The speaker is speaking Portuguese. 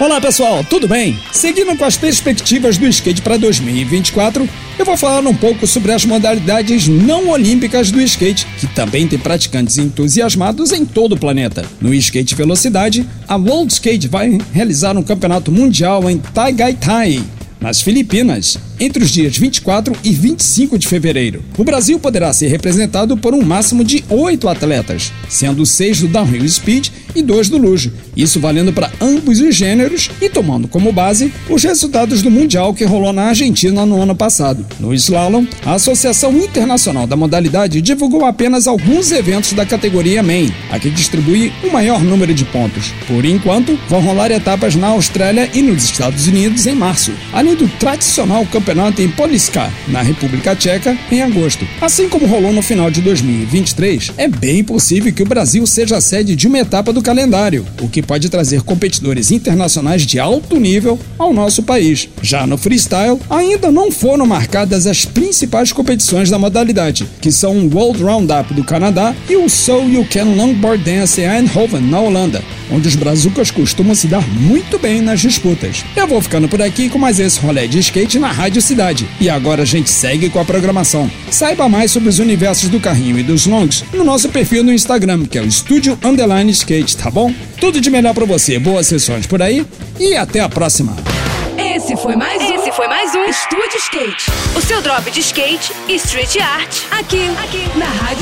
Olá pessoal, tudo bem? Seguindo com as perspectivas do skate para 2024, eu vou falar um pouco sobre as modalidades não olímpicas do skate, que também tem praticantes entusiasmados em todo o planeta. No skate velocidade, a World Skate vai realizar um campeonato mundial em Tagaytay, nas Filipinas, entre os dias 24 e 25 de fevereiro. O Brasil poderá ser representado por um máximo de oito atletas, sendo seis do downhill speed e dois do luge, isso valendo para ambos os gêneros e tomando como base os resultados do Mundial que rolou na Argentina no ano passado. No slalom, a Associação Internacional da Modalidade divulgou apenas alguns eventos da categoria Main, a que distribui o maior número de pontos. Por enquanto, vão rolar etapas na Austrália e nos Estados Unidos em março, além do tradicional campeonato em Poliska, na República Tcheca, em agosto. Assim como rolou no final de 2023, é bem possível que o Brasil seja a sede de uma etapa do calendário, o que pode trazer competidores internacionais de alto nível ao nosso país. Já no freestyle, ainda não foram marcadas as principais competições da modalidade, que são o World Roundup do Canadá e o So You Can Longboard Dance em Eindhoven, na Holanda, onde os brazucas costumam se dar muito bem nas disputas. Eu vou ficando por aqui com mais esse rolê de skate na Rádio Cidade. E agora a gente segue com a programação. Saiba mais sobre os universos do carrinho e dos longs no nosso perfil no Instagram, que é o Estúdio Underline Skate, tá bom? Tudo de melhor para você, boas sessões por aí e até a próxima. Esse foi mais um. Esse foi mais um Estúdio Skate. O seu drop de skate e street art. Aqui, aqui, na Rádio.